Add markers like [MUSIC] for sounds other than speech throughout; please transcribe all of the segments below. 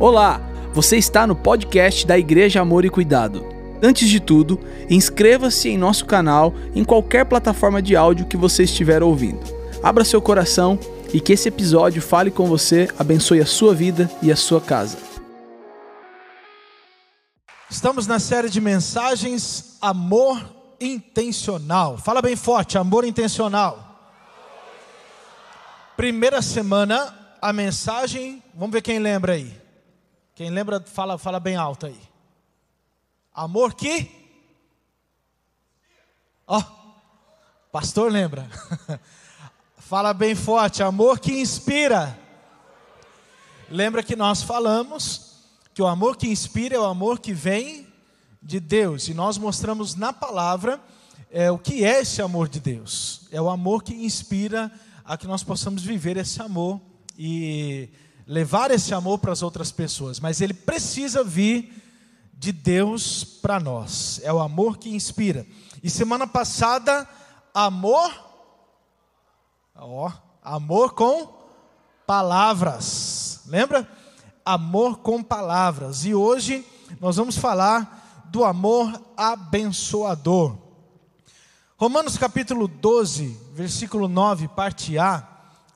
Olá, você está no podcast da Igreja Amor e Cuidado. Antes de tudo, inscreva-se em nosso canal em qualquer plataforma de áudio que você estiver ouvindo. Abra seu coração e que esse episódio fale com você, abençoe a sua vida e a sua casa. Estamos na série de mensagens Amor Intencional. Fala bem forte, amor intencional. Primeira semana, a mensagem, vamos ver quem lembra aí. Quem lembra, fala, fala bem alto aí. Amor que? Ó, oh, pastor lembra. [LAUGHS] fala bem forte, amor que inspira. Lembra que nós falamos que o amor que inspira é o amor que vem de Deus. E nós mostramos na palavra é, o que é esse amor de Deus. É o amor que inspira a que nós possamos viver esse amor e levar esse amor para as outras pessoas, mas ele precisa vir de Deus para nós. É o amor que inspira. E semana passada, amor, ó, amor com palavras. Lembra? Amor com palavras. E hoje nós vamos falar do amor abençoador. Romanos capítulo 12, versículo 9, parte A,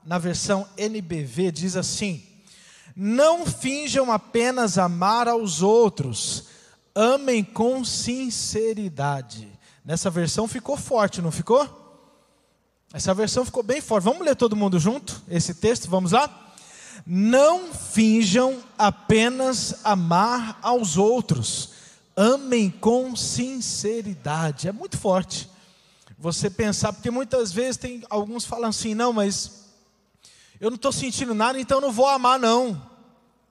na versão NBV, diz assim: Não finjam apenas amar aos outros, amem com sinceridade. Nessa versão ficou forte, não ficou? Essa versão ficou bem forte. Vamos ler todo mundo junto esse texto? Vamos lá? Não finjam apenas amar aos outros, amem com sinceridade. É muito forte você pensar, porque muitas vezes tem alguns falam assim, não, mas eu não estou sentindo nada, então não vou amar não.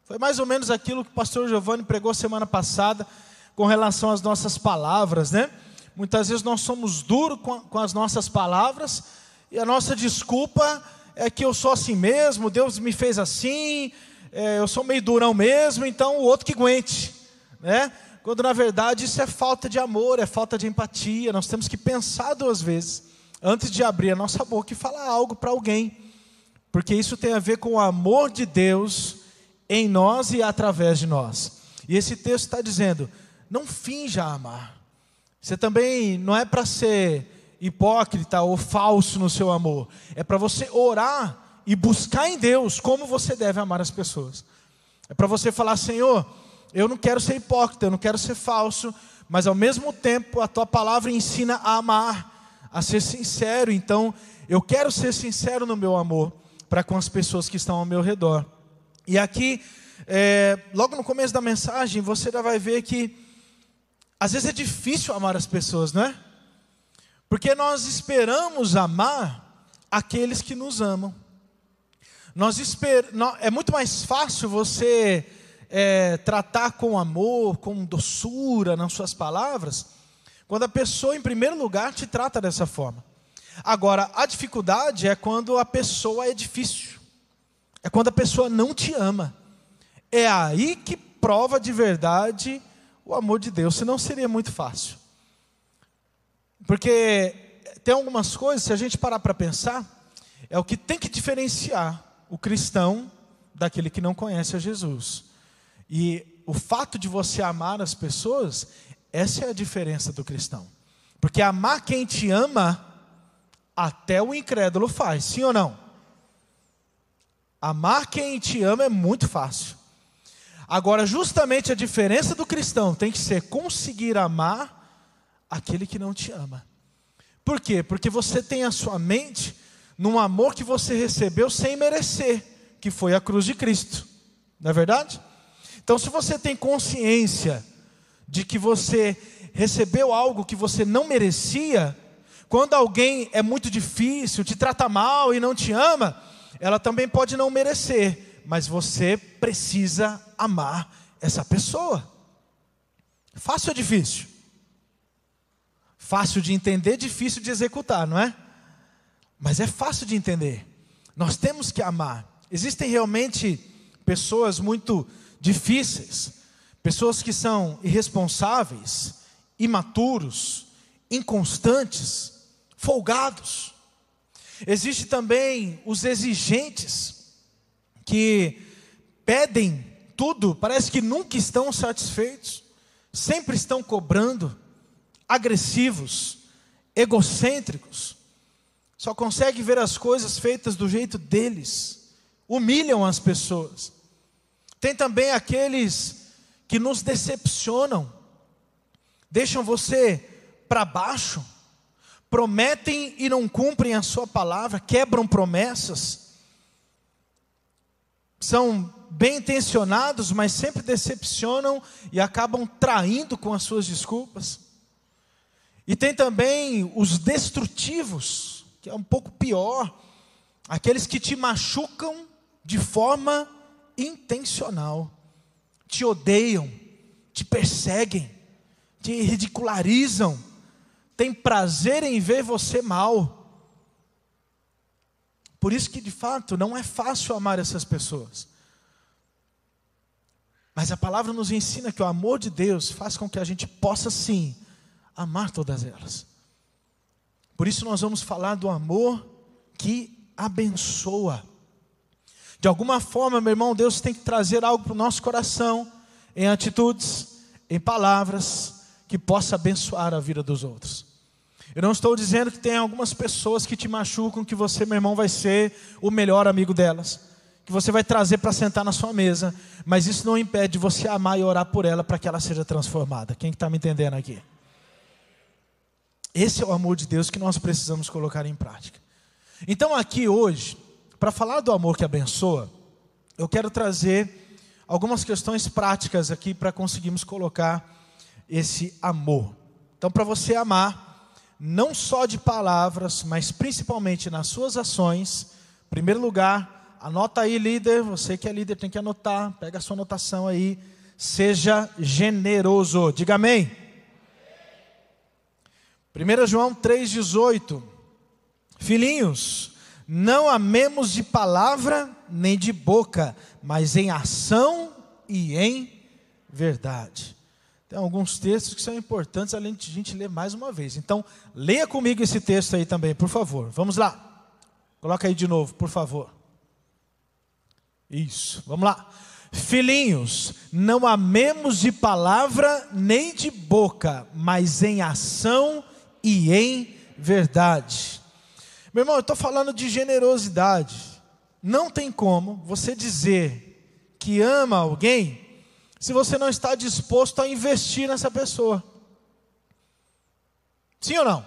Foi mais ou menos aquilo que o pastor Giovanni pregou semana passada com relação às nossas palavras, né? Muitas vezes nós somos duros com, com as nossas palavras e a nossa desculpa é que eu sou assim mesmo, Deus me fez assim, é, eu sou meio durão mesmo, então o outro que aguente, né? quando na verdade isso é falta de amor, é falta de empatia. Nós temos que pensar duas vezes antes de abrir a nossa boca e falar algo para alguém, porque isso tem a ver com o amor de Deus em nós e através de nós. E esse texto está dizendo: não finja amar. Você também não é para ser hipócrita ou falso no seu amor, é para você orar e buscar em Deus como você deve amar as pessoas. É para você falar, Senhor eu não quero ser hipócrita, eu não quero ser falso, mas ao mesmo tempo a tua palavra ensina a amar, a ser sincero. Então, eu quero ser sincero no meu amor para com as pessoas que estão ao meu redor. E aqui, é, logo no começo da mensagem, você já vai ver que às vezes é difícil amar as pessoas, não é? Porque nós esperamos amar aqueles que nos amam. Nós esper... É muito mais fácil você é, tratar com amor, com doçura nas suas palavras, quando a pessoa, em primeiro lugar, te trata dessa forma. Agora, a dificuldade é quando a pessoa é difícil, é quando a pessoa não te ama. É aí que prova de verdade o amor de Deus, senão seria muito fácil. Porque tem algumas coisas, se a gente parar para pensar, é o que tem que diferenciar o cristão daquele que não conhece a Jesus. E o fato de você amar as pessoas, essa é a diferença do cristão. Porque amar quem te ama, até o incrédulo faz, sim ou não? Amar quem te ama é muito fácil. Agora, justamente a diferença do cristão tem que ser conseguir amar aquele que não te ama. Por quê? Porque você tem a sua mente num amor que você recebeu sem merecer, que foi a cruz de Cristo. Não é verdade? Então, se você tem consciência de que você recebeu algo que você não merecia, quando alguém é muito difícil, te trata mal e não te ama, ela também pode não merecer, mas você precisa amar essa pessoa. Fácil ou difícil? Fácil de entender, difícil de executar, não é? Mas é fácil de entender. Nós temos que amar. Existem realmente pessoas muito difíceis, pessoas que são irresponsáveis, imaturos, inconstantes, folgados. Existe também os exigentes que pedem tudo, parece que nunca estão satisfeitos, sempre estão cobrando, agressivos, egocêntricos, só conseguem ver as coisas feitas do jeito deles, humilham as pessoas. Tem também aqueles que nos decepcionam, deixam você para baixo, prometem e não cumprem a sua palavra, quebram promessas, são bem intencionados, mas sempre decepcionam e acabam traindo com as suas desculpas. E tem também os destrutivos, que é um pouco pior, aqueles que te machucam de forma intencional, te odeiam, te perseguem, te ridicularizam, têm prazer em ver você mal. Por isso que de fato não é fácil amar essas pessoas. Mas a palavra nos ensina que o amor de Deus faz com que a gente possa sim amar todas elas. Por isso nós vamos falar do amor que abençoa. De alguma forma, meu irmão, Deus tem que trazer algo para o nosso coração, em atitudes, em palavras, que possa abençoar a vida dos outros. Eu não estou dizendo que tem algumas pessoas que te machucam, que você, meu irmão, vai ser o melhor amigo delas, que você vai trazer para sentar na sua mesa, mas isso não impede você amar e orar por ela para que ela seja transformada. Quem está me entendendo aqui? Esse é o amor de Deus que nós precisamos colocar em prática. Então, aqui hoje, para falar do amor que abençoa, eu quero trazer algumas questões práticas aqui para conseguirmos colocar esse amor. Então, para você amar, não só de palavras, mas principalmente nas suas ações, em primeiro lugar, anota aí, líder, você que é líder tem que anotar, pega a sua anotação aí, seja generoso, diga amém. 1 João 3,18, filhinhos, não amemos de palavra nem de boca, mas em ação e em verdade. Tem alguns textos que são importantes, além de a gente ler mais uma vez. Então, leia comigo esse texto aí também, por favor. Vamos lá. Coloca aí de novo, por favor. Isso, vamos lá. Filhinhos, não amemos de palavra nem de boca, mas em ação e em verdade. Meu irmão, eu estou falando de generosidade. Não tem como você dizer que ama alguém se você não está disposto a investir nessa pessoa. Sim ou não?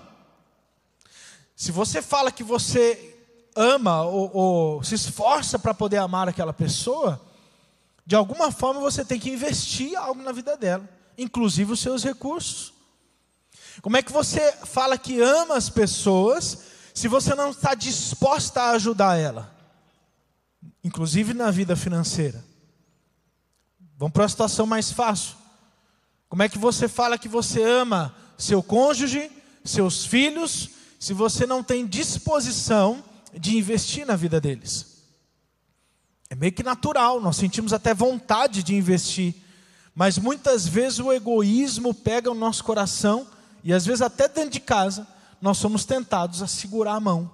Se você fala que você ama ou, ou se esforça para poder amar aquela pessoa, de alguma forma você tem que investir algo na vida dela, inclusive os seus recursos. Como é que você fala que ama as pessoas se você não está disposta a ajudar ela, inclusive na vida financeira. Vamos para uma situação mais fácil. Como é que você fala que você ama seu cônjuge, seus filhos, se você não tem disposição de investir na vida deles? É meio que natural, nós sentimos até vontade de investir, mas muitas vezes o egoísmo pega o nosso coração, e às vezes até dentro de casa, nós somos tentados a segurar a mão.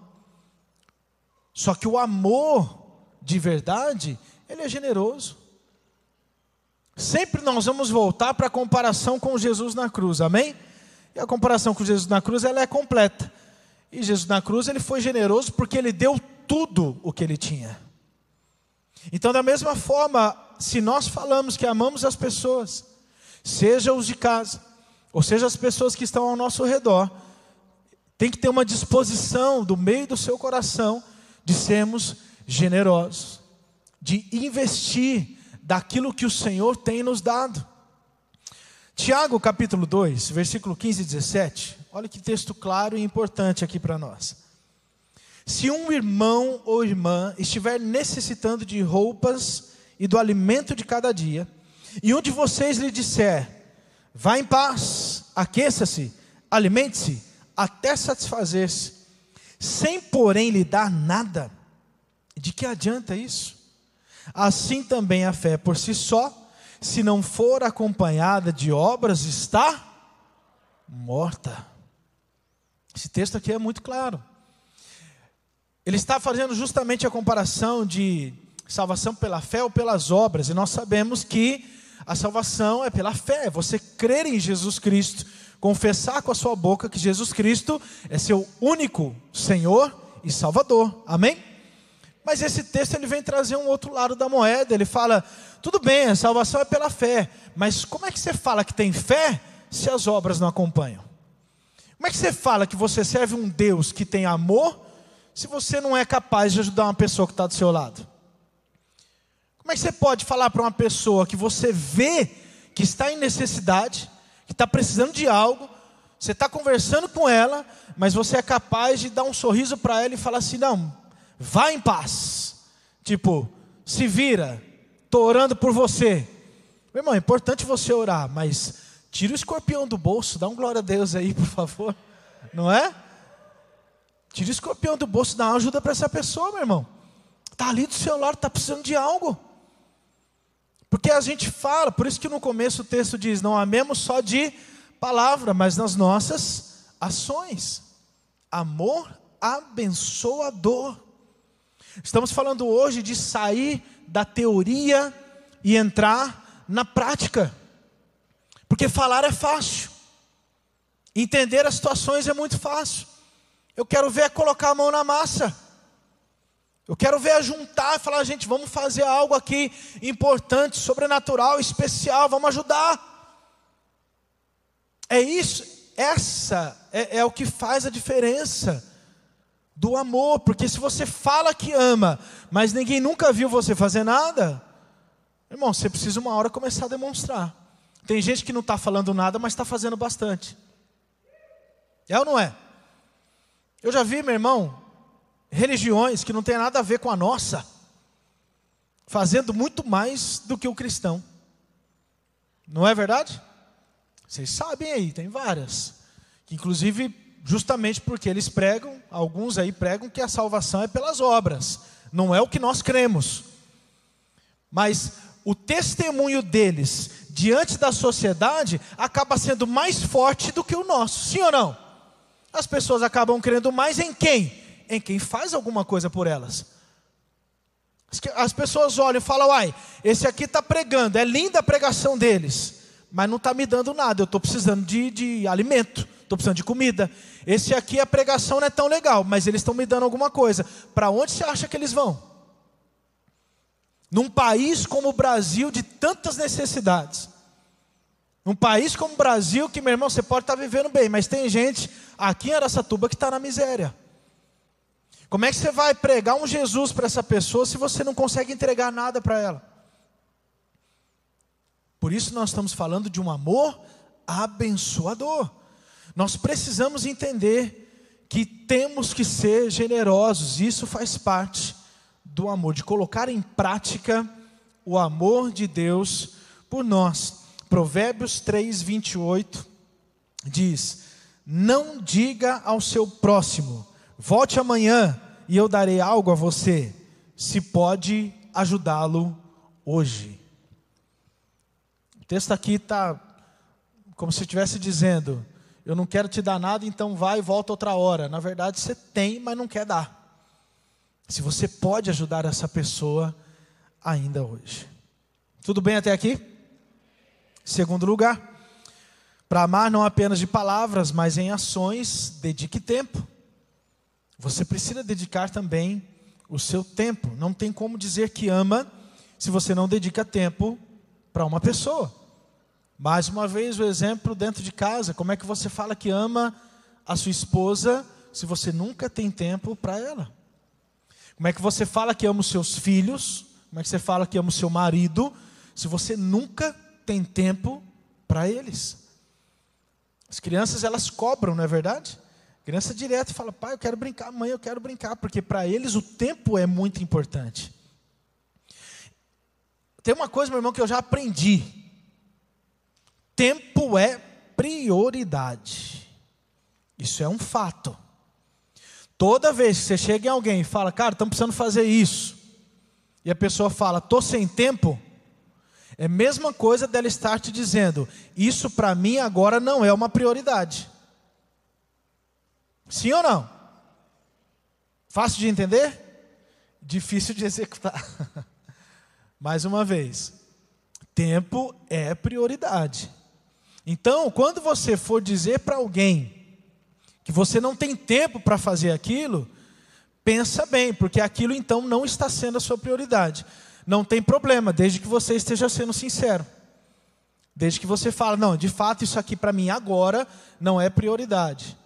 Só que o amor de verdade, ele é generoso. Sempre nós vamos voltar para a comparação com Jesus na cruz, amém? E a comparação com Jesus na cruz, ela é completa. E Jesus na cruz, ele foi generoso porque ele deu tudo o que ele tinha. Então, da mesma forma, se nós falamos que amamos as pessoas, seja os de casa, ou seja as pessoas que estão ao nosso redor, tem que ter uma disposição do meio do seu coração de sermos generosos, de investir daquilo que o Senhor tem nos dado. Tiago capítulo 2, versículo 15 e 17. Olha que texto claro e importante aqui para nós. Se um irmão ou irmã estiver necessitando de roupas e do alimento de cada dia, e um de vocês lhe disser: Vá em paz, aqueça-se, alimente-se, até satisfazer-se, sem porém lhe dar nada, de que adianta isso? Assim também a fé por si só, se não for acompanhada de obras, está morta. Esse texto aqui é muito claro. Ele está fazendo justamente a comparação de salvação pela fé ou pelas obras, e nós sabemos que a salvação é pela fé, é você crer em Jesus Cristo, confessar com a sua boca que Jesus Cristo é seu único Senhor e Salvador. Amém? Mas esse texto ele vem trazer um outro lado da moeda. Ele fala: tudo bem, a salvação é pela fé, mas como é que você fala que tem fé se as obras não acompanham? Como é que você fala que você serve um Deus que tem amor se você não é capaz de ajudar uma pessoa que está do seu lado? Como é que você pode falar para uma pessoa que você vê que está em necessidade, que está precisando de algo, você está conversando com ela, mas você é capaz de dar um sorriso para ela e falar assim: não, vá em paz. Tipo, se vira, estou orando por você. Meu irmão, é importante você orar, mas tira o escorpião do bolso, dá um glória a Deus aí, [LAUGHS] por favor. Não é? Tira o escorpião do bolso, dá uma ajuda para essa pessoa, meu irmão. Está ali do seu lado, está precisando de algo. Porque a gente fala, por isso que no começo o texto diz: não amemos só de palavra, mas nas nossas ações. Amor abençoador. Estamos falando hoje de sair da teoria e entrar na prática. Porque falar é fácil. Entender as situações é muito fácil. Eu quero ver colocar a mão na massa. Eu quero ver a juntar e falar, gente, vamos fazer algo aqui importante, sobrenatural, especial, vamos ajudar. É isso, essa é, é o que faz a diferença do amor, porque se você fala que ama, mas ninguém nunca viu você fazer nada, irmão, você precisa uma hora começar a demonstrar. Tem gente que não está falando nada, mas está fazendo bastante. É ou não é? Eu já vi, meu irmão, religiões que não tem nada a ver com a nossa, fazendo muito mais do que o cristão. Não é verdade? Vocês sabem aí, tem várias. Que inclusive justamente porque eles pregam, alguns aí pregam que a salvação é pelas obras, não é o que nós cremos. Mas o testemunho deles diante da sociedade acaba sendo mais forte do que o nosso, sim ou não? As pessoas acabam crendo mais em quem? Em quem faz alguma coisa por elas. As pessoas olham e falam, uai, esse aqui está pregando, é linda a pregação deles, mas não está me dando nada, eu estou precisando de, de alimento estou precisando de comida. Esse aqui a pregação não é tão legal, mas eles estão me dando alguma coisa. Para onde você acha que eles vão? Num país como o Brasil, de tantas necessidades. Num país como o Brasil, que, meu irmão, você pode estar tá vivendo bem, mas tem gente aqui em Aracatuba que está na miséria. Como é que você vai pregar um Jesus para essa pessoa se você não consegue entregar nada para ela? Por isso nós estamos falando de um amor abençoador. Nós precisamos entender que temos que ser generosos, isso faz parte do amor, de colocar em prática o amor de Deus por nós. Provérbios 3, 28 diz: Não diga ao seu próximo, volte amanhã e eu darei algo a você, se pode ajudá-lo hoje. O texto aqui está como se estivesse dizendo: eu não quero te dar nada, então vai e volta outra hora. Na verdade, você tem, mas não quer dar. Se você pode ajudar essa pessoa ainda hoje. Tudo bem até aqui? Segundo lugar, para amar não apenas de palavras, mas em ações, dedique tempo. Você precisa dedicar também o seu tempo. Não tem como dizer que ama se você não dedica tempo para uma pessoa. Mais uma vez o exemplo dentro de casa, como é que você fala que ama a sua esposa se você nunca tem tempo para ela? Como é que você fala que ama os seus filhos? Como é que você fala que ama o seu marido se você nunca tem tempo para eles? As crianças elas cobram, não é verdade? A criança direto fala: "Pai, eu quero brincar, mãe, eu quero brincar", porque para eles o tempo é muito importante. Tem uma coisa, meu irmão, que eu já aprendi tempo é prioridade. Isso é um fato. Toda vez que você chega em alguém e fala, cara, estamos precisando fazer isso, e a pessoa fala, estou sem tempo, é a mesma coisa dela estar te dizendo, isso para mim agora não é uma prioridade. Sim ou não? Fácil de entender? Difícil de executar. [LAUGHS] Mais uma vez, tempo é prioridade. Então, quando você for dizer para alguém que você não tem tempo para fazer aquilo, pensa bem, porque aquilo então não está sendo a sua prioridade. Não tem problema, desde que você esteja sendo sincero. Desde que você fale, não, de fato isso aqui para mim agora não é prioridade.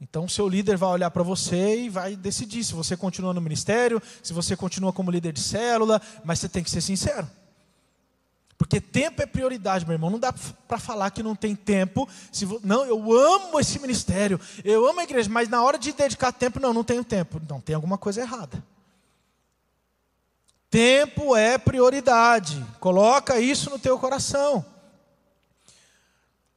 Então, seu líder vai olhar para você e vai decidir se você continua no ministério, se você continua como líder de célula, mas você tem que ser sincero. Porque tempo é prioridade, meu irmão. Não dá para falar que não tem tempo. Se não, eu amo esse ministério, eu amo a igreja, mas na hora de dedicar tempo, não, não tenho tempo. Não, tem alguma coisa errada. Tempo é prioridade. Coloca isso no teu coração.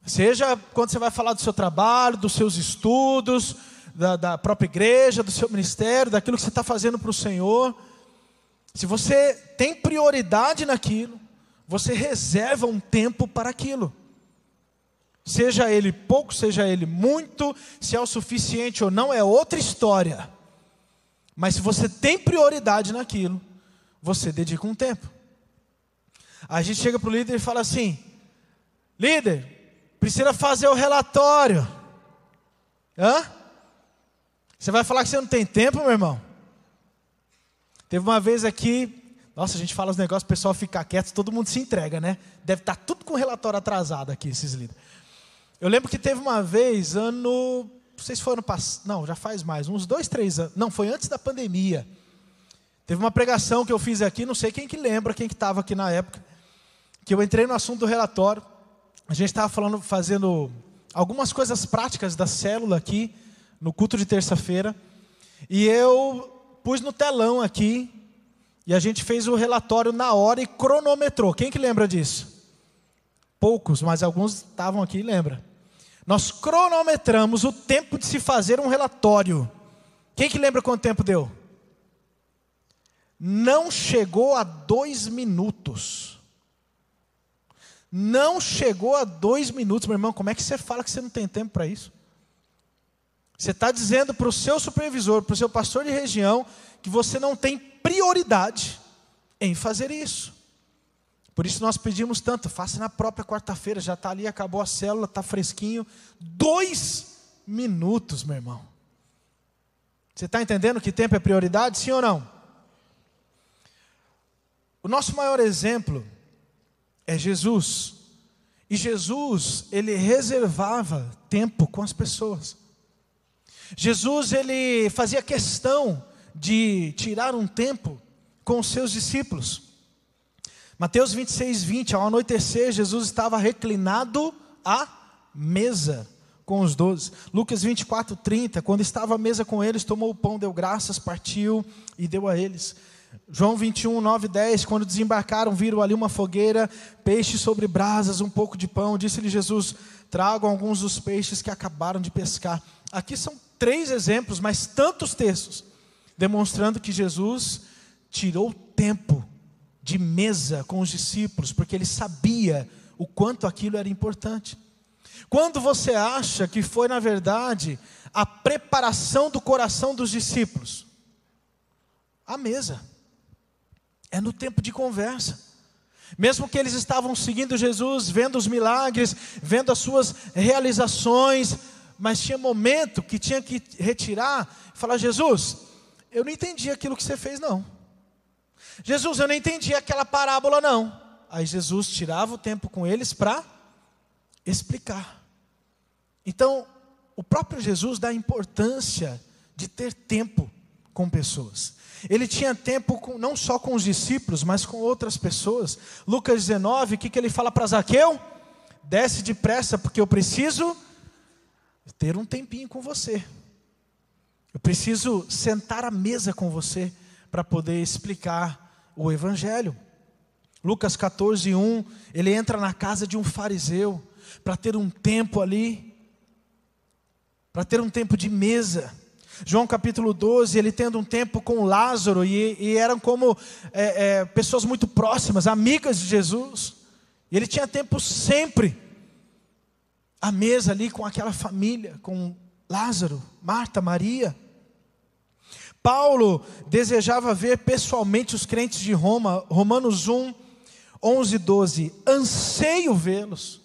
Seja quando você vai falar do seu trabalho, dos seus estudos, da, da própria igreja, do seu ministério, daquilo que você está fazendo para o Senhor. Se você tem prioridade naquilo, você reserva um tempo para aquilo. Seja ele pouco, seja ele muito, se é o suficiente ou não, é outra história. Mas se você tem prioridade naquilo, você dedica um tempo. A gente chega para o líder e fala assim: líder, Precisa fazer o relatório. Hã? Você vai falar que você não tem tempo, meu irmão? Teve uma vez aqui, nossa, a gente fala os negócios, o pessoal fica quieto, todo mundo se entrega, né? Deve estar tá tudo com relatório atrasado aqui, esses líderes. Eu lembro que teve uma vez, ano. Não sei se foi ano passado. Não, já faz mais, uns dois, três anos. Não, foi antes da pandemia. Teve uma pregação que eu fiz aqui, não sei quem que lembra, quem que estava aqui na época, que eu entrei no assunto do relatório a gente estava falando, fazendo algumas coisas práticas da célula aqui, no culto de terça-feira, e eu pus no telão aqui, e a gente fez o relatório na hora e cronometrou. Quem que lembra disso? Poucos, mas alguns estavam aqui e lembra. Nós cronometramos o tempo de se fazer um relatório. Quem que lembra quanto tempo deu? Não chegou a dois minutos. Não chegou a dois minutos, meu irmão. Como é que você fala que você não tem tempo para isso? Você está dizendo para o seu supervisor, para o seu pastor de região, que você não tem prioridade em fazer isso. Por isso nós pedimos tanto, faça na própria quarta-feira, já está ali, acabou a célula, está fresquinho. Dois minutos, meu irmão. Você está entendendo que tempo é prioridade, sim ou não? O nosso maior exemplo é Jesus. E Jesus, ele reservava tempo com as pessoas. Jesus, ele fazia questão de tirar um tempo com os seus discípulos. Mateus 26, 20, ao anoitecer, Jesus estava reclinado à mesa com os doze. Lucas 24, 30, quando estava à mesa com eles, tomou o pão, deu graças, partiu e deu a eles. João 21, 9 10, quando desembarcaram, viram ali uma fogueira, peixe sobre brasas, um pouco de pão. Disse-lhe Jesus: Tragam alguns dos peixes que acabaram de pescar. Aqui são três exemplos, mas tantos textos, demonstrando que Jesus tirou tempo de mesa com os discípulos, porque ele sabia o quanto aquilo era importante. Quando você acha que foi, na verdade, a preparação do coração dos discípulos? A mesa é no tempo de conversa. Mesmo que eles estavam seguindo Jesus, vendo os milagres, vendo as suas realizações, mas tinha momento que tinha que retirar e falar: Jesus, eu não entendi aquilo que você fez, não. Jesus, eu não entendi aquela parábola, não. Aí Jesus tirava o tempo com eles para explicar. Então, o próprio Jesus dá importância de ter tempo com pessoas. Ele tinha tempo com, não só com os discípulos, mas com outras pessoas. Lucas 19, o que, que ele fala para Zaqueu? Desce depressa, porque eu preciso ter um tempinho com você. Eu preciso sentar à mesa com você para poder explicar o Evangelho. Lucas 14, 1, ele entra na casa de um fariseu para ter um tempo ali, para ter um tempo de mesa. João capítulo 12, ele tendo um tempo com Lázaro, e, e eram como é, é, pessoas muito próximas, amigas de Jesus. E ele tinha tempo sempre à mesa ali com aquela família, com Lázaro, Marta, Maria. Paulo desejava ver pessoalmente os crentes de Roma, Romanos 1, 11 e 12. Anseio vê-los.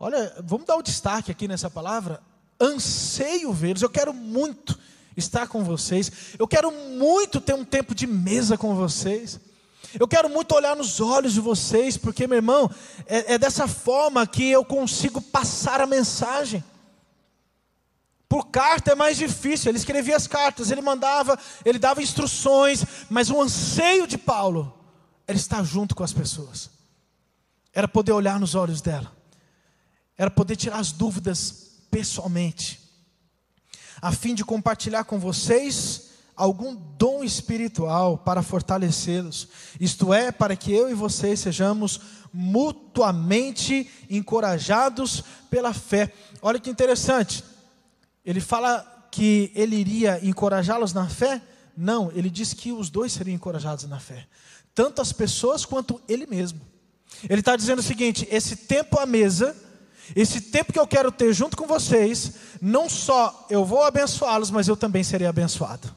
Olha, vamos dar o destaque aqui nessa palavra. Anseio vê-los. Eu quero muito estar com vocês. Eu quero muito ter um tempo de mesa com vocês. Eu quero muito olhar nos olhos de vocês, porque, meu irmão, é, é dessa forma que eu consigo passar a mensagem. Por carta é mais difícil, ele escrevia as cartas, ele mandava, ele dava instruções, mas o anseio de Paulo era estar junto com as pessoas, era poder olhar nos olhos dela, era poder tirar as dúvidas pessoalmente, a fim de compartilhar com vocês algum dom espiritual para fortalecê-los, isto é, para que eu e vocês sejamos mutuamente encorajados pela fé. Olha que interessante, ele fala que ele iria encorajá-los na fé? Não, ele diz que os dois seriam encorajados na fé, tanto as pessoas quanto ele mesmo. Ele está dizendo o seguinte: esse tempo à mesa, esse tempo que eu quero ter junto com vocês, não só eu vou abençoá-los, mas eu também serei abençoado.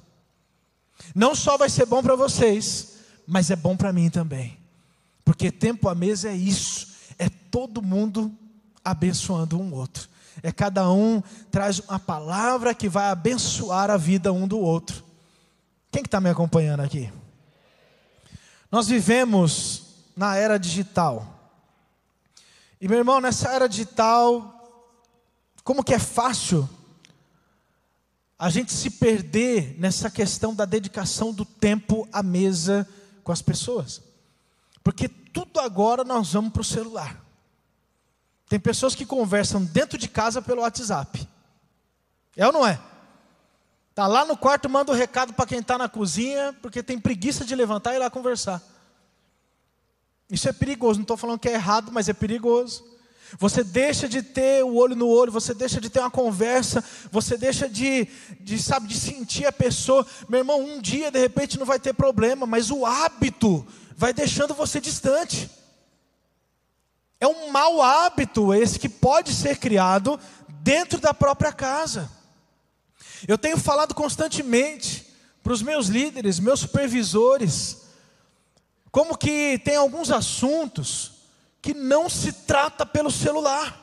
Não só vai ser bom para vocês, mas é bom para mim também. Porque tempo à mesa é isso, é todo mundo abençoando um outro. É cada um traz uma palavra que vai abençoar a vida um do outro. Quem que está me acompanhando aqui? Nós vivemos na era digital. E meu irmão, nessa era digital, como que é fácil a gente se perder nessa questão da dedicação do tempo à mesa com as pessoas. Porque tudo agora nós vamos para o celular. Tem pessoas que conversam dentro de casa pelo WhatsApp. É ou não é? Tá lá no quarto, manda o um recado para quem está na cozinha, porque tem preguiça de levantar e ir lá conversar. Isso é perigoso, não estou falando que é errado, mas é perigoso. Você deixa de ter o olho no olho, você deixa de ter uma conversa, você deixa de, de, sabe, de sentir a pessoa. Meu irmão, um dia de repente não vai ter problema, mas o hábito vai deixando você distante. É um mau hábito esse que pode ser criado dentro da própria casa. Eu tenho falado constantemente para os meus líderes, meus supervisores, como que tem alguns assuntos que não se trata pelo celular.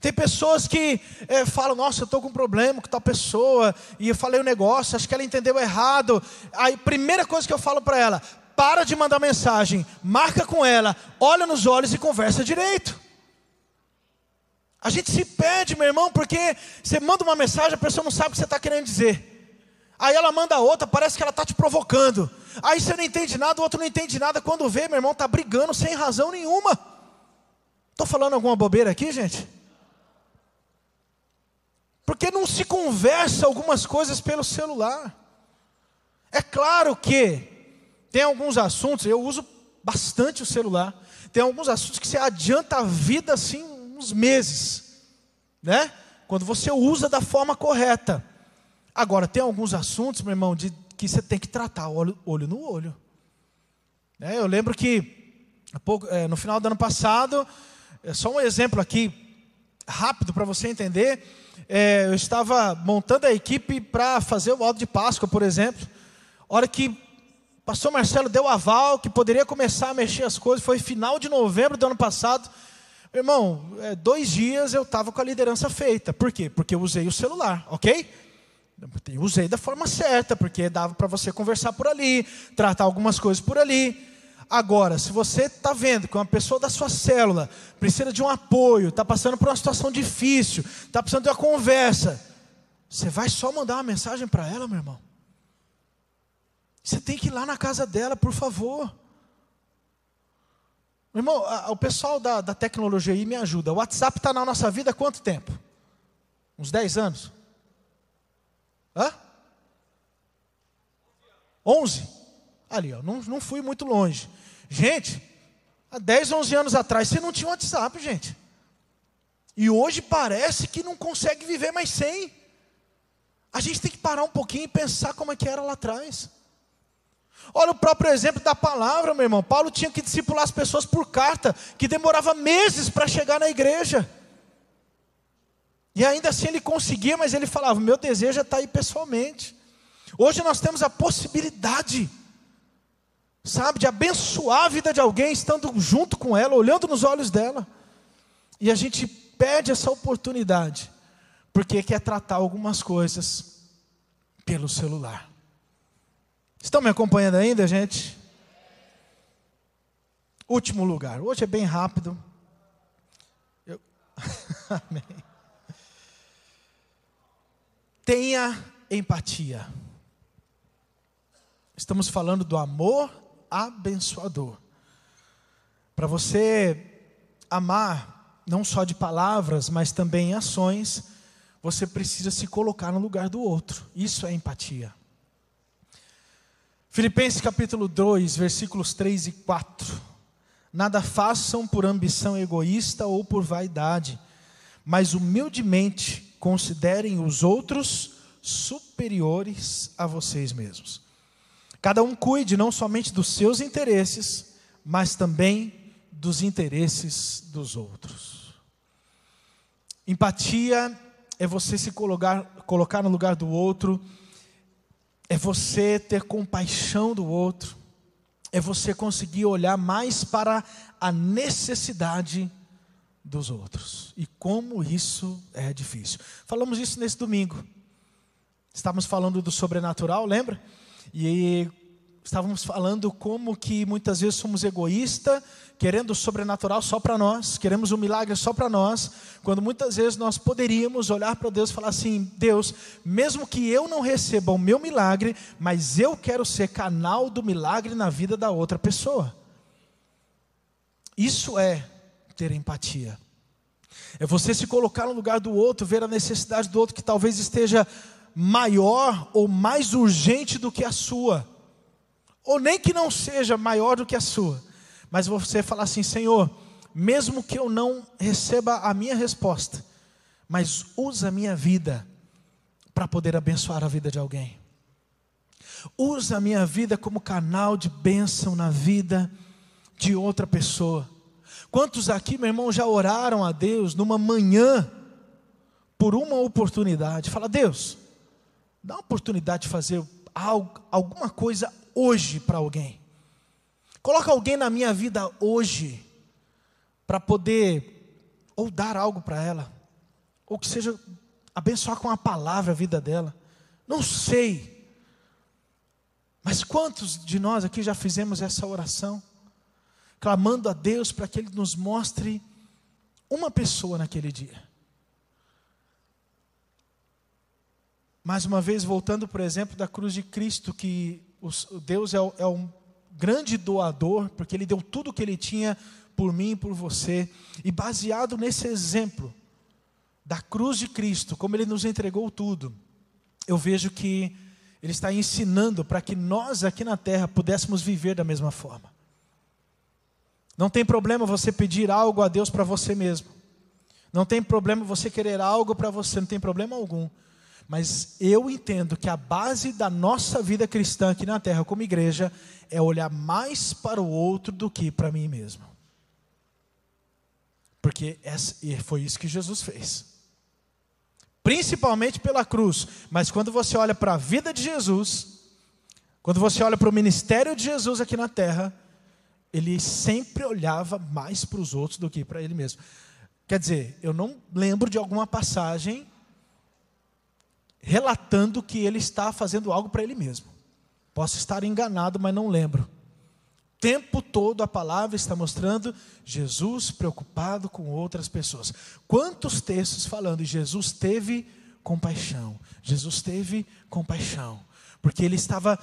Tem pessoas que é, falam, nossa, eu estou com um problema com tal pessoa, e eu falei o um negócio, acho que ela entendeu errado. Aí, primeira coisa que eu falo para ela, para de mandar mensagem, marca com ela, olha nos olhos e conversa direito. A gente se perde, meu irmão, porque você manda uma mensagem, a pessoa não sabe o que você está querendo dizer. Aí ela manda outra, parece que ela está te provocando. Aí você não entende nada, o outro não entende nada. Quando vê, meu irmão está brigando sem razão nenhuma. Estou falando alguma bobeira aqui, gente? Porque não se conversa algumas coisas pelo celular. É claro que tem alguns assuntos, eu uso bastante o celular. Tem alguns assuntos que você adianta a vida assim uns meses, né? Quando você usa da forma correta. Agora, tem alguns assuntos, meu irmão, de, que você tem que tratar olho, olho no olho. É, eu lembro que, pouco, é, no final do ano passado, é só um exemplo aqui, rápido para você entender. É, eu estava montando a equipe para fazer o alto de Páscoa, por exemplo. hora que pastor Marcelo deu aval, que poderia começar a mexer as coisas, foi final de novembro do ano passado. Irmão, é, dois dias eu estava com a liderança feita. Por quê? Porque eu usei o celular, ok? Eu usei da forma certa, porque dava para você conversar por ali, tratar algumas coisas por ali. Agora, se você está vendo que uma pessoa da sua célula precisa de um apoio, está passando por uma situação difícil, está precisando de uma conversa, você vai só mandar uma mensagem para ela, meu irmão. Você tem que ir lá na casa dela, por favor. Meu irmão, o pessoal da, da tecnologia aí me ajuda. O WhatsApp está na nossa vida há quanto tempo? Uns 10 anos? Hã? 11? Ali, ó, não, não fui muito longe. Gente, há 10, 11 anos atrás você não tinha WhatsApp, gente. E hoje parece que não consegue viver mais sem. A gente tem que parar um pouquinho e pensar como é que era lá atrás. Olha o próprio exemplo da palavra, meu irmão. Paulo tinha que discipular as pessoas por carta, que demorava meses para chegar na igreja. E ainda assim ele conseguia, mas ele falava: meu desejo é estar aí pessoalmente. Hoje nós temos a possibilidade, sabe, de abençoar a vida de alguém estando junto com ela, olhando nos olhos dela. E a gente perde essa oportunidade, porque quer tratar algumas coisas pelo celular. Estão me acompanhando ainda, gente? Último lugar. Hoje é bem rápido. Eu... [LAUGHS] Amém. Tenha empatia. Estamos falando do amor abençoador. Para você amar, não só de palavras, mas também em ações, você precisa se colocar no lugar do outro. Isso é empatia. Filipenses capítulo 2, versículos 3 e 4. Nada façam por ambição egoísta ou por vaidade, mas humildemente considerem os outros superiores a vocês mesmos. Cada um cuide não somente dos seus interesses, mas também dos interesses dos outros. Empatia é você se colocar, colocar no lugar do outro é você ter compaixão do outro, é você conseguir olhar mais para a necessidade dos outros. E como isso é difícil. Falamos isso nesse domingo. Estávamos falando do sobrenatural, lembra? E estávamos falando como que muitas vezes somos egoístas, querendo o sobrenatural só para nós, queremos o um milagre só para nós, quando muitas vezes nós poderíamos olhar para Deus e falar assim: Deus, mesmo que eu não receba o meu milagre, mas eu quero ser canal do milagre na vida da outra pessoa. Isso é ter empatia. É você se colocar no lugar do outro, ver a necessidade do outro que talvez esteja maior ou mais urgente do que a sua ou nem que não seja maior do que a sua, mas você falar assim: Senhor, mesmo que eu não receba a minha resposta, mas usa a minha vida para poder abençoar a vida de alguém. Usa a minha vida como canal de bênção na vida de outra pessoa. Quantos aqui, meu irmão, já oraram a Deus numa manhã por uma oportunidade? Fala, Deus, dá uma oportunidade de fazer algo, alguma coisa hoje para alguém. Coloca alguém na minha vida hoje para poder ou dar algo para ela, ou que seja abençoar com a palavra a vida dela. Não sei. Mas quantos de nós aqui já fizemos essa oração? Clamando a Deus para que Ele nos mostre uma pessoa naquele dia. Mais uma vez, voltando, por exemplo, da cruz de Cristo, que o Deus é, é um grande doador, porque Ele deu tudo o que Ele tinha por mim e por você. E baseado nesse exemplo da cruz de Cristo, como Ele nos entregou tudo, eu vejo que Ele está ensinando para que nós aqui na terra pudéssemos viver da mesma forma. Não tem problema você pedir algo a Deus para você mesmo. Não tem problema você querer algo para você, não tem problema algum. Mas eu entendo que a base da nossa vida cristã aqui na terra, como igreja, é olhar mais para o outro do que para mim mesmo. Porque foi isso que Jesus fez. Principalmente pela cruz. Mas quando você olha para a vida de Jesus, quando você olha para o ministério de Jesus aqui na terra, ele sempre olhava mais para os outros do que para ele mesmo. Quer dizer, eu não lembro de alguma passagem relatando que ele está fazendo algo para ele mesmo. Posso estar enganado, mas não lembro. Tempo todo a palavra está mostrando Jesus preocupado com outras pessoas. Quantos textos falando Jesus teve compaixão? Jesus teve compaixão, porque ele estava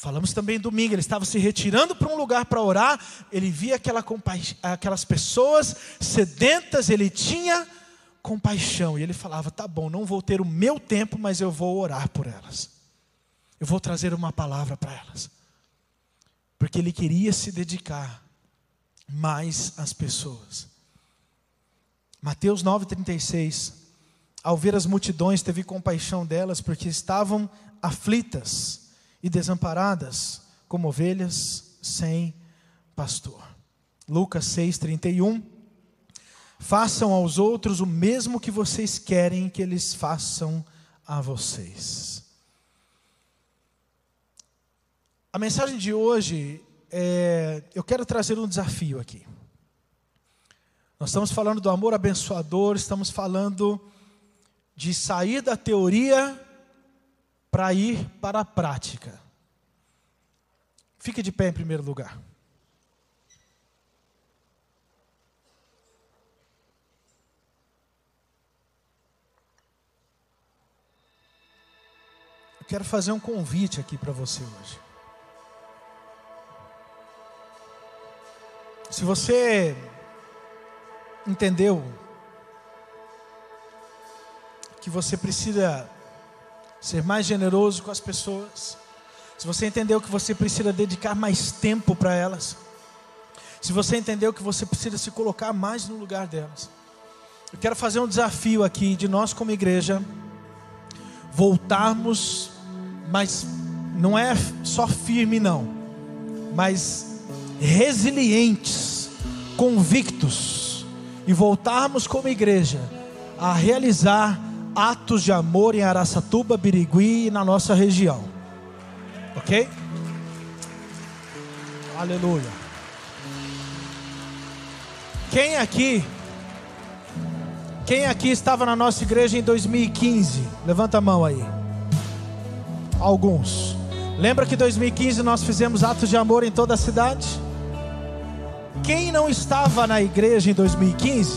Falamos também domingo, ele estava se retirando para um lugar para orar, ele via aquela aquelas pessoas sedentas, ele tinha compaixão. E ele falava: tá bom, não vou ter o meu tempo, mas eu vou orar por elas. Eu vou trazer uma palavra para elas. Porque ele queria se dedicar mais às pessoas. Mateus 9,36. Ao ver as multidões, teve compaixão delas, porque estavam aflitas e desamparadas, como ovelhas sem pastor. Lucas 6,31. Façam aos outros o mesmo que vocês querem que eles façam a vocês. A mensagem de hoje, é, eu quero trazer um desafio aqui. Nós estamos falando do amor abençoador, estamos falando de sair da teoria para ir para a prática. Fique de pé em primeiro lugar. Quero fazer um convite aqui para você hoje. Se você entendeu que você precisa ser mais generoso com as pessoas, se você entendeu que você precisa dedicar mais tempo para elas, se você entendeu que você precisa se colocar mais no lugar delas, eu quero fazer um desafio aqui de nós como igreja voltarmos, mas não é só firme não, mas resilientes, convictos e voltarmos como igreja a realizar atos de amor em Araçatuba, Birigui e na nossa região. Ok? Aleluia. Quem aqui quem aqui estava na nossa igreja em 2015? Levanta a mão aí. Alguns. Lembra que em 2015 nós fizemos atos de amor em toda a cidade? Quem não estava na igreja em 2015,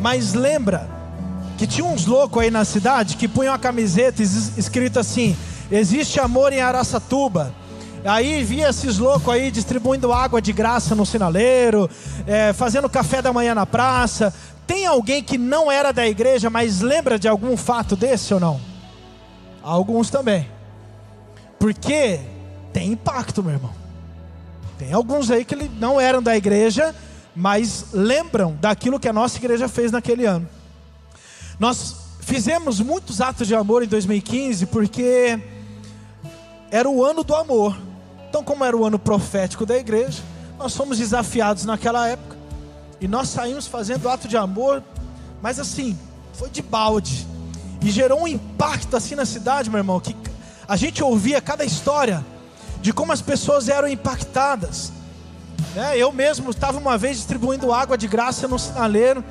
mas lembra que tinha uns loucos aí na cidade que punham a camiseta escrito assim: Existe amor em Araçatuba. Aí via esses loucos aí distribuindo água de graça no sinaleiro, é, fazendo café da manhã na praça. Tem alguém que não era da igreja, mas lembra de algum fato desse ou não? Alguns também. Porque tem impacto, meu irmão. Tem alguns aí que não eram da igreja, mas lembram daquilo que a nossa igreja fez naquele ano. Nós fizemos muitos atos de amor em 2015 porque era o ano do amor. Então, como era o ano profético da igreja, nós fomos desafiados naquela época e nós saímos fazendo ato de amor, mas assim, foi de balde e gerou um impacto assim na cidade, meu irmão, que a gente ouvia cada história de como as pessoas eram impactadas. Né? Eu mesmo estava uma vez distribuindo água de graça no sinaleiro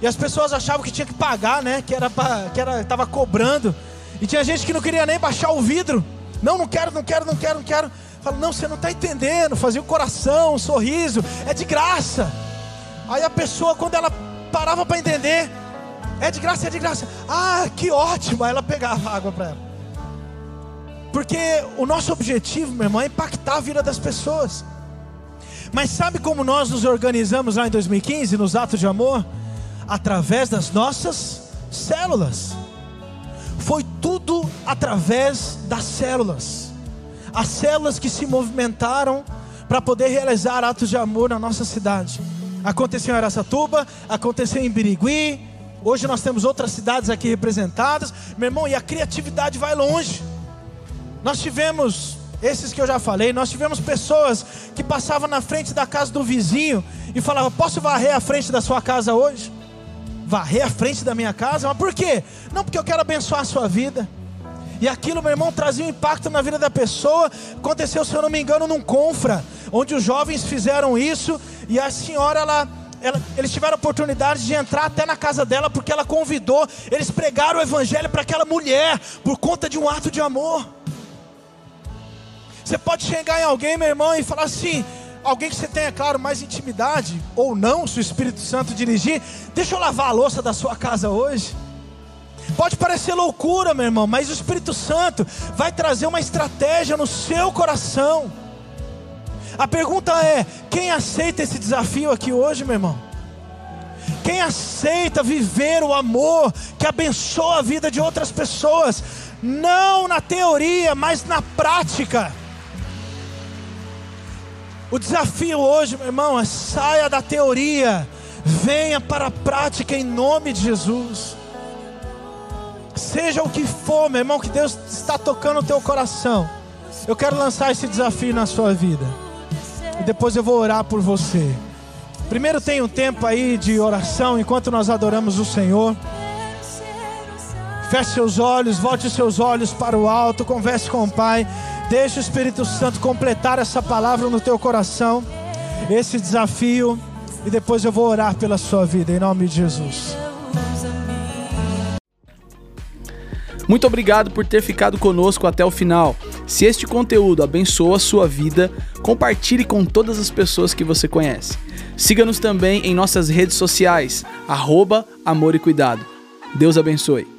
e as pessoas achavam que tinha que pagar, né? Que era pra, que era estava cobrando. E tinha gente que não queria nem baixar o vidro. Não, não quero, não quero, não quero, não quero. Fala, não, você não está entendendo. Fazia o coração, um sorriso, é de graça. Aí a pessoa, quando ela parava para entender, é de graça, é de graça. Ah, que ótimo. Aí ela pegava água para ela. Porque o nosso objetivo, meu irmão, é impactar a vida das pessoas. Mas sabe como nós nos organizamos lá em 2015, nos atos de amor? Através das nossas células. Foi tudo através das células. As células que se movimentaram para poder realizar atos de amor na nossa cidade. Aconteceu em Aracatuba, aconteceu em Birigui. Hoje nós temos outras cidades aqui representadas. Meu irmão, e a criatividade vai longe. Nós tivemos, esses que eu já falei, nós tivemos pessoas que passavam na frente da casa do vizinho e falavam: Posso varrer a frente da sua casa hoje? Varrer a frente da minha casa? Mas por quê? Não, porque eu quero abençoar a sua vida. E aquilo, meu irmão, trazia um impacto na vida da pessoa. Aconteceu, se eu não me engano, num confra, onde os jovens fizeram isso e a senhora, ela, ela, eles tiveram a oportunidade de entrar até na casa dela porque ela convidou. Eles pregaram o evangelho para aquela mulher por conta de um ato de amor. Você pode chegar em alguém, meu irmão, e falar assim: alguém que você tenha, claro, mais intimidade, ou não, se o Espírito Santo dirigir, deixa eu lavar a louça da sua casa hoje. Pode parecer loucura, meu irmão, mas o Espírito Santo vai trazer uma estratégia no seu coração. A pergunta é: quem aceita esse desafio aqui hoje, meu irmão? Quem aceita viver o amor que abençoa a vida de outras pessoas, não na teoria, mas na prática? O desafio hoje, meu irmão, é saia da teoria, venha para a prática em nome de Jesus. Seja o que for, meu irmão, que Deus está tocando o teu coração. Eu quero lançar esse desafio na sua vida. E depois eu vou orar por você. Primeiro tem um tempo aí de oração enquanto nós adoramos o Senhor. Feche seus olhos, volte seus olhos para o alto, converse com o Pai. Deixa o Espírito Santo completar essa palavra no teu coração, esse desafio, e depois eu vou orar pela sua vida, em nome de Jesus. Muito obrigado por ter ficado conosco até o final. Se este conteúdo abençoa a sua vida, compartilhe com todas as pessoas que você conhece. Siga-nos também em nossas redes sociais, arroba Amor e Cuidado. Deus abençoe.